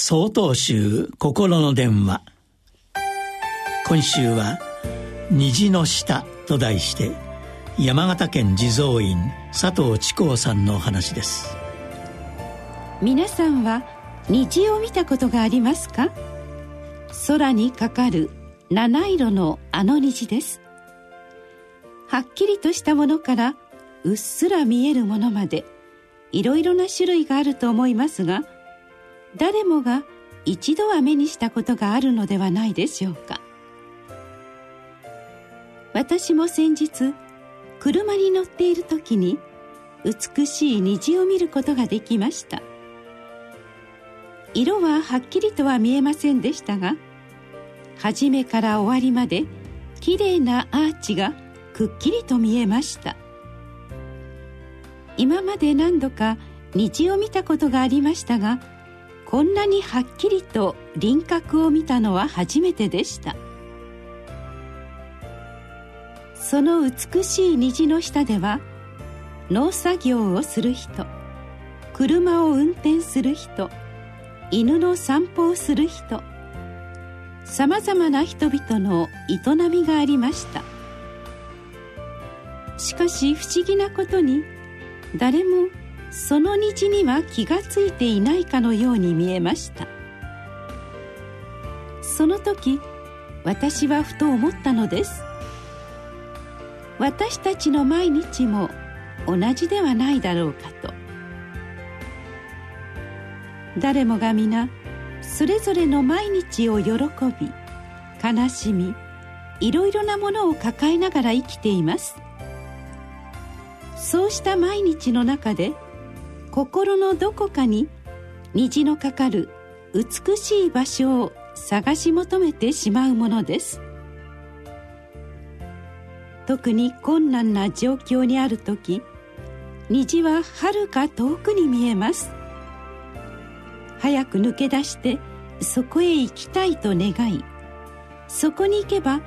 総統集心の電話。今週は「虹の下」と題して山形県地蔵院佐藤智光さんのお話です。皆さんは虹を見たことがありますか？空にかかる七色のあの虹です。はっきりとしたものからうっすら見えるものまでいろいろな種類があると思いますが誰もが一度は目にしたことがあるのではないでしょうか。私も先日車に乗っている時に美しい虹を見ることができました。色ははっきりとは見えませんでしたが初めから終わりまできれいなアーチがくっきりと見えました。今まで何度か虹を見たことがありましたがこんなにはっきりと輪郭を見たのは初めてでした。その美しい虹の下では農作業をする人車を運転する人犬の散歩をする人さまざまな人々の営みがありました。しかし不思議なことに誰もその虹には気がついていないかのように見えました。その時私はふと思ったのです。私たちの毎日も同じではないだろうかと。誰もが皆それぞれの毎日を喜び悲しみいろいろなものを抱えながら生きています。そうした毎日の中で心のどこかに虹のかかる美しい場所を探し求めてしまうものです。特に困難な状況にある時虹ははるか遠くに見えます。早く抜け出してそこへ行きたいと願いそこに行けば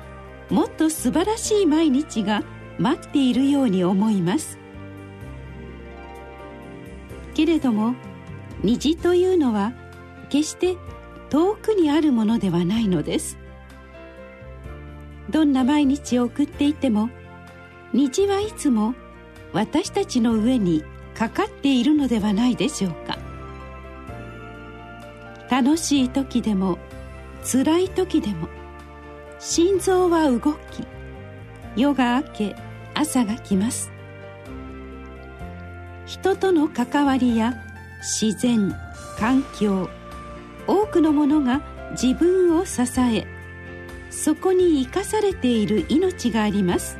もっと素晴らしい毎日が待っているように思います。けれども虹というのは決して遠くにあるものではないのです。どんな毎日を送っていても虹はいつも私たちの上にかかっているのではないでしょうか。楽しい時でも辛い時でも心臓は動き夜が明け朝が来ます。人との関わりや自然環境多くのものが自分を支えそこに生かされている命があります。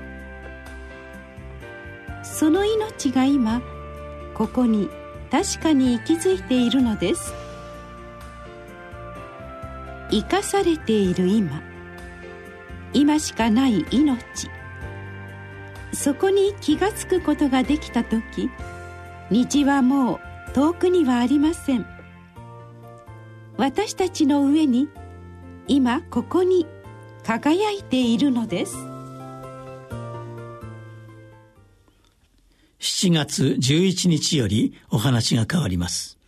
その命が今ここに確かに息づいているのです。生かされている今。今しかない命。そこに気がつくことができた時道はもう遠くにはありません。私たちの上に今ここに輝いているのです。7月11日よりお話が変わります。